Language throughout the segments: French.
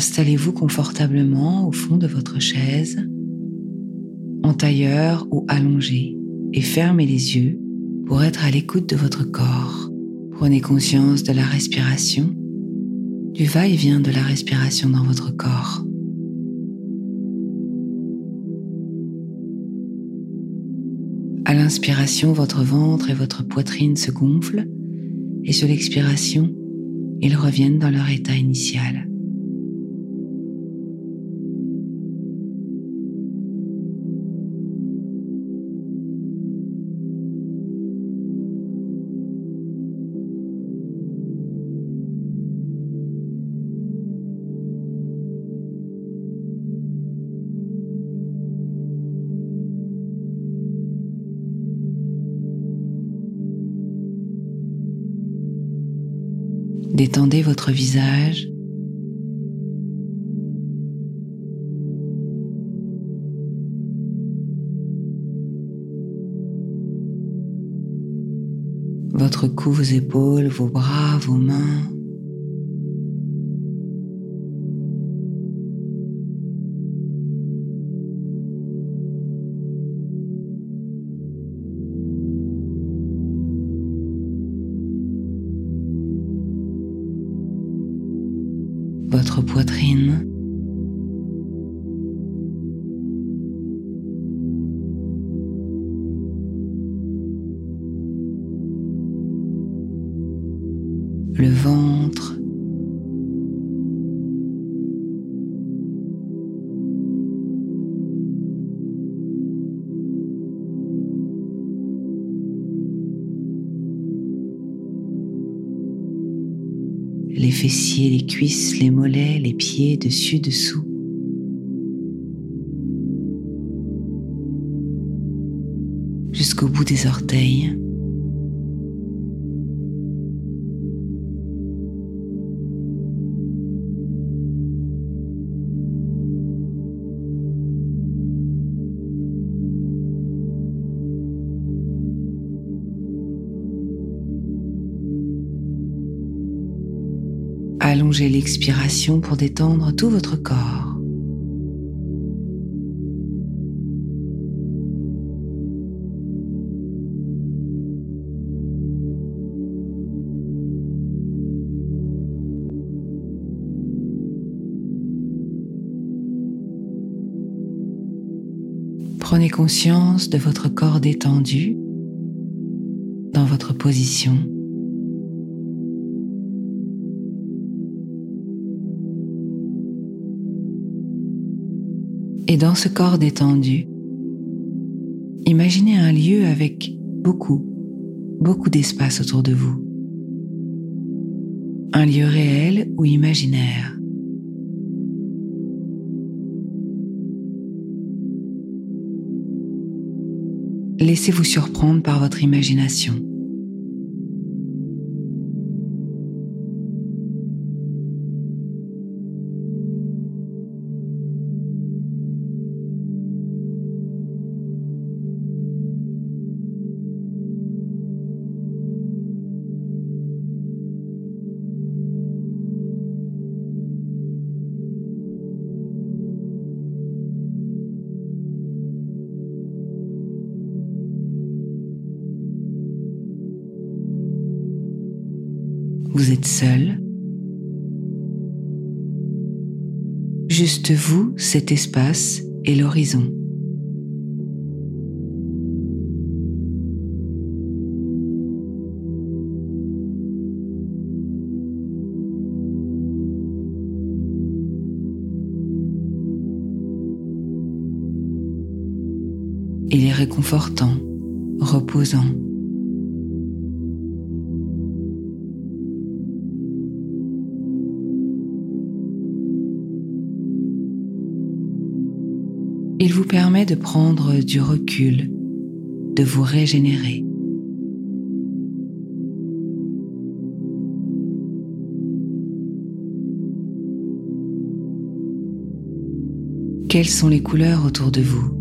Installez-vous confortablement au fond de votre chaise, en tailleur ou allongé, et fermez les yeux pour être à l'écoute de votre corps. Prenez conscience de la respiration, du va-et-vient de la respiration dans votre corps. À l'inspiration, votre ventre et votre poitrine se gonflent et sur l'expiration, ils reviennent dans leur état initial. Détendez votre visage. Votre cou, vos épaules, vos bras, vos mains. Poitrine. Les fessiers, les cuisses, les mollets, les pieds, dessus, dessous. Jusqu'au bout des orteils. Allongez l'expiration pour détendre tout votre corps. Prenez conscience de votre corps détendu dans votre position. Et dans ce corps détendu, imaginez un lieu avec beaucoup, beaucoup d'espace autour de vous. Un lieu réel ou imaginaire. Laissez-vous surprendre par votre imagination. Vous êtes seul. Juste vous, cet espace et l'horizon. Il est réconfortant, reposant. Permet de prendre du recul, de vous régénérer. Quelles sont les couleurs autour de vous?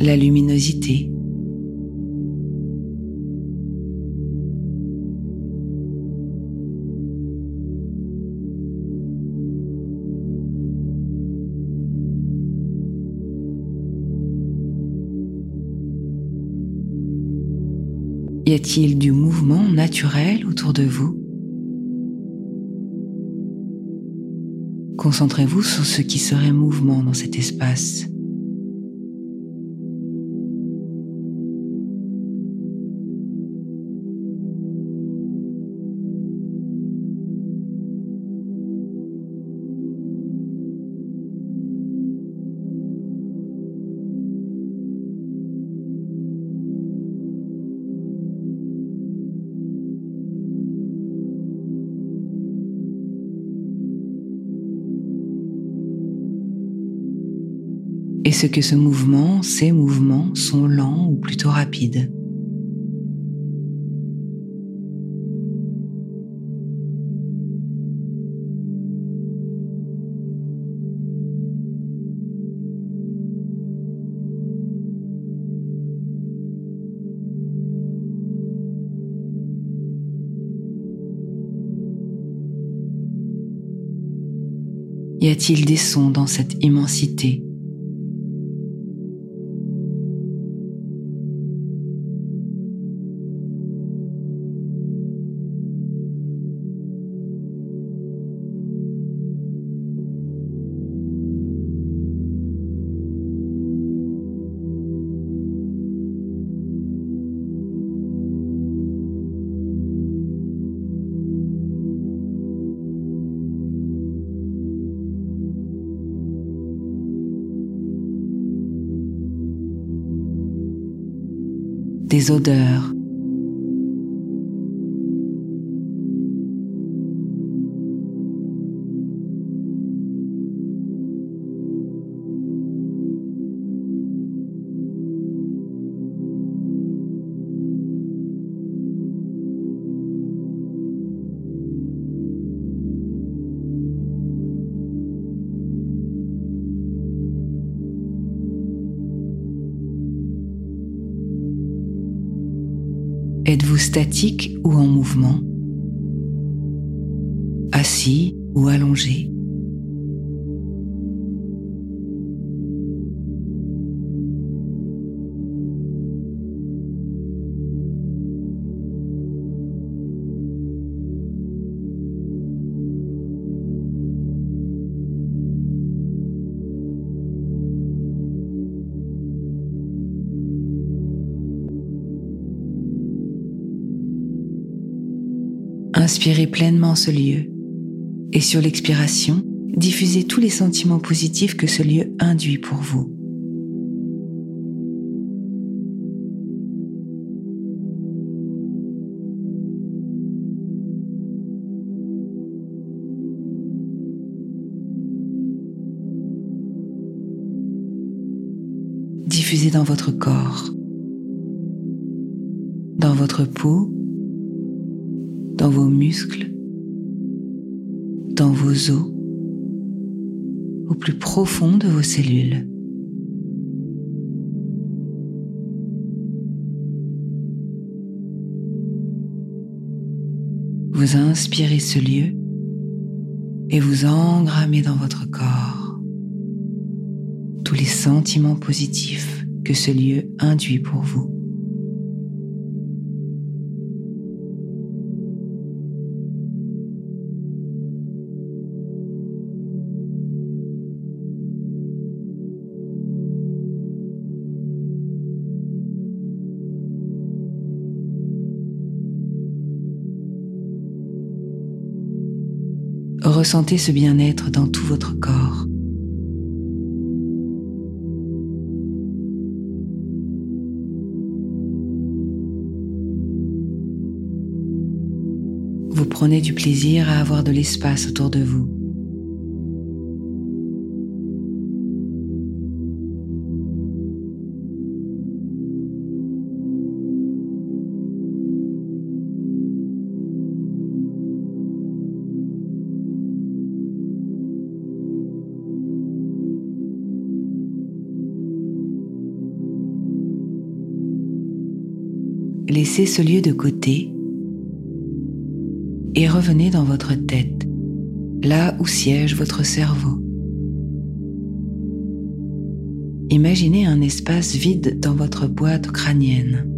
La luminosité. Y a-t-il du mouvement naturel autour de vous? Concentrez-vous sur ce qui serait mouvement dans cet espace. Est-ce que ce mouvement, ces mouvements sont lents ou plutôt rapides. Y a-t-il des sons dans cette immensité? Des odeurs. Statique ou en mouvement Assis ou allongé Inspirez pleinement ce lieu et sur l'expiration, diffusez tous les sentiments positifs que ce lieu induit pour vous. Diffusez dans votre corps, dans votre peau dans vos muscles, dans vos os, au plus profond de vos cellules. Vous inspirez ce lieu et vous engrammez dans votre corps tous les sentiments positifs que ce lieu induit pour vous. Ressentez ce bien-être dans tout votre corps. Vous prenez du plaisir à avoir de l'espace autour de vous. Laissez ce lieu de côté et revenez dans votre tête, là où siège votre cerveau. Imaginez un espace vide dans votre boîte crânienne,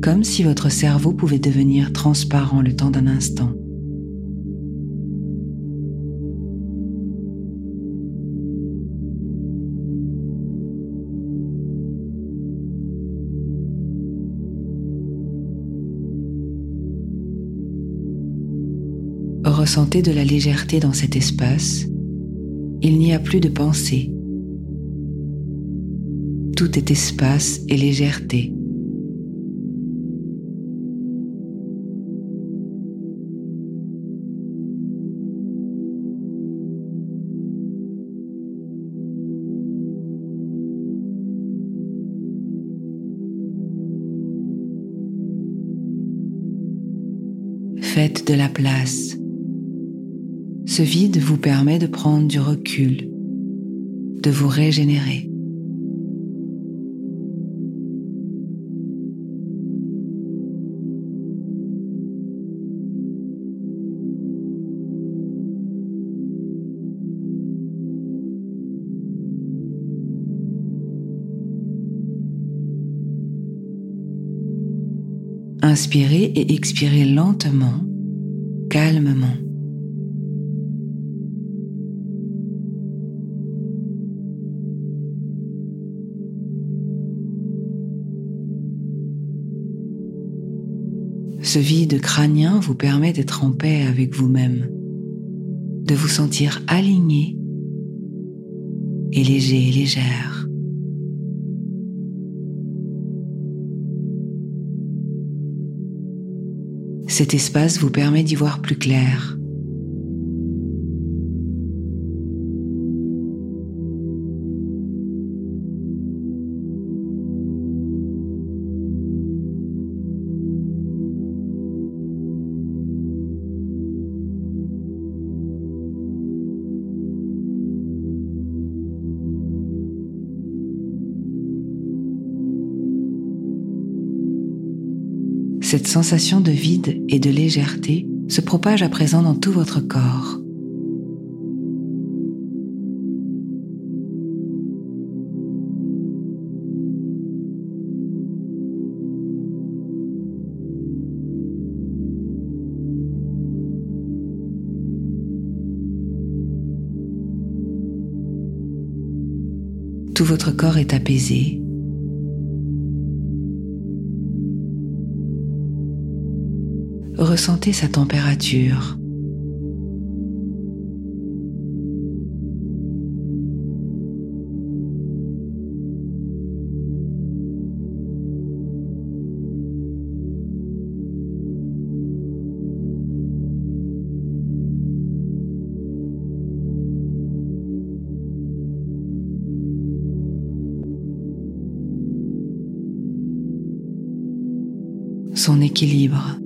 comme si votre cerveau pouvait devenir transparent le temps d'un instant. Ressentez de la légèreté dans cet espace. Il n'y a plus de pensée. Tout est espace et légèreté. Faites de la place ce vide vous permet de prendre du recul, de vous régénérer. Inspirez et expirez lentement, calmement. Ce vide crânien vous permet d'être en paix avec vous-même, de vous sentir aligné et léger et légère. Cet espace vous permet d'y voir plus clair Cette sensation de vide et de légèreté se propage à présent dans tout votre corps. Tout votre corps est apaisé, ressentez sa température. son équilibre.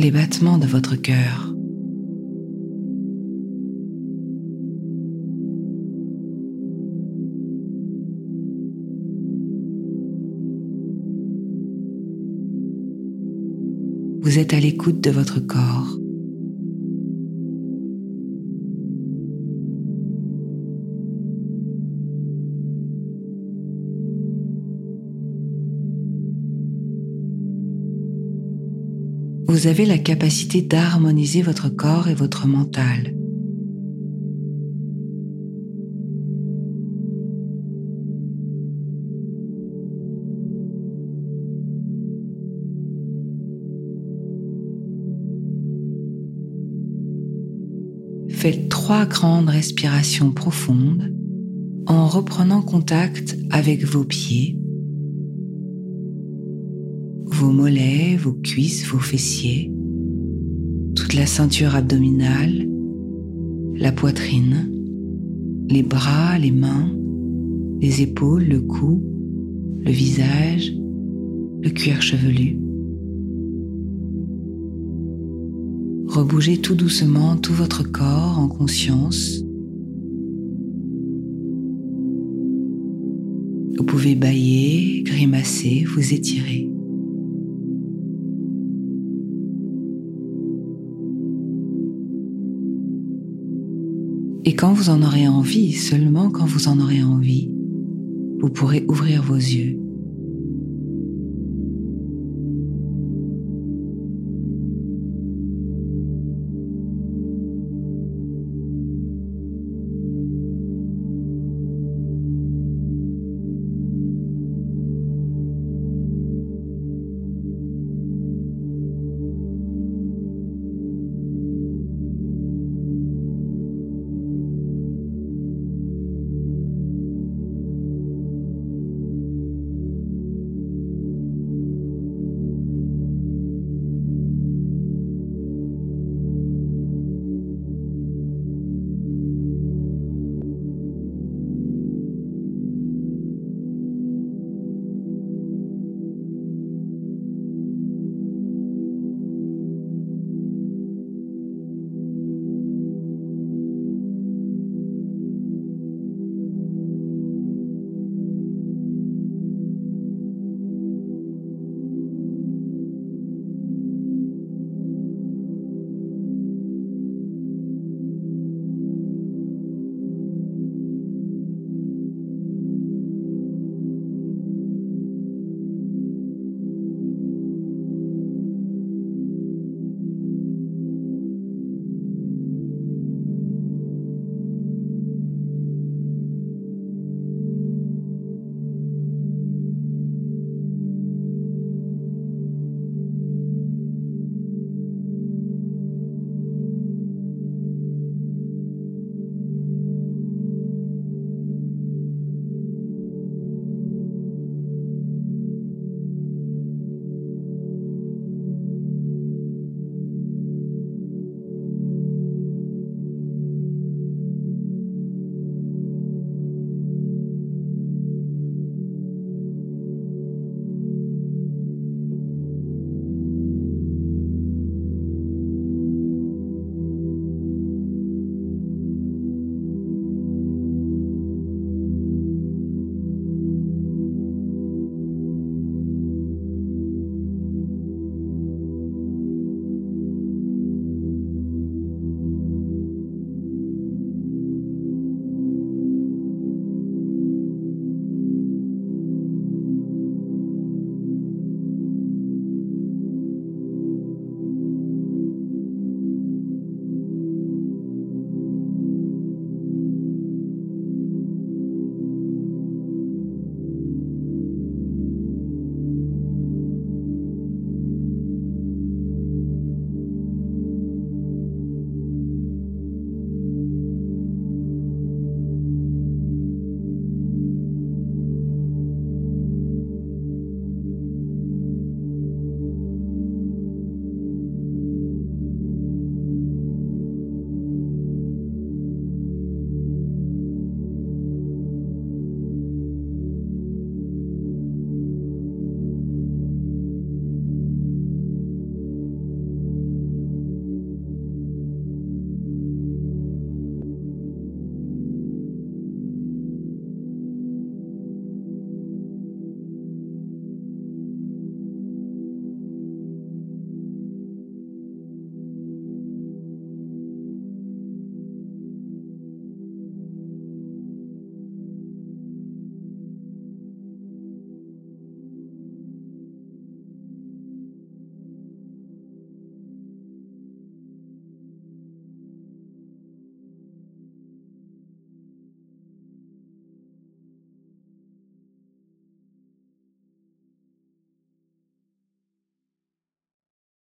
Les battements de votre cœur. Vous êtes à l'écoute de votre corps. Vous avez la capacité d'harmoniser votre corps et votre mental. Faites trois grandes respirations profondes en reprenant contact avec vos pieds vos mollets, vos cuisses, vos fessiers, toute la ceinture abdominale, la poitrine, les bras, les mains, les épaules, le cou, le visage, le cuir chevelu. Rebougez tout doucement tout votre corps en conscience. Vous pouvez bailler, grimacer, vous étirer. Et quand vous en aurez envie, seulement quand vous en aurez envie, vous pourrez ouvrir vos yeux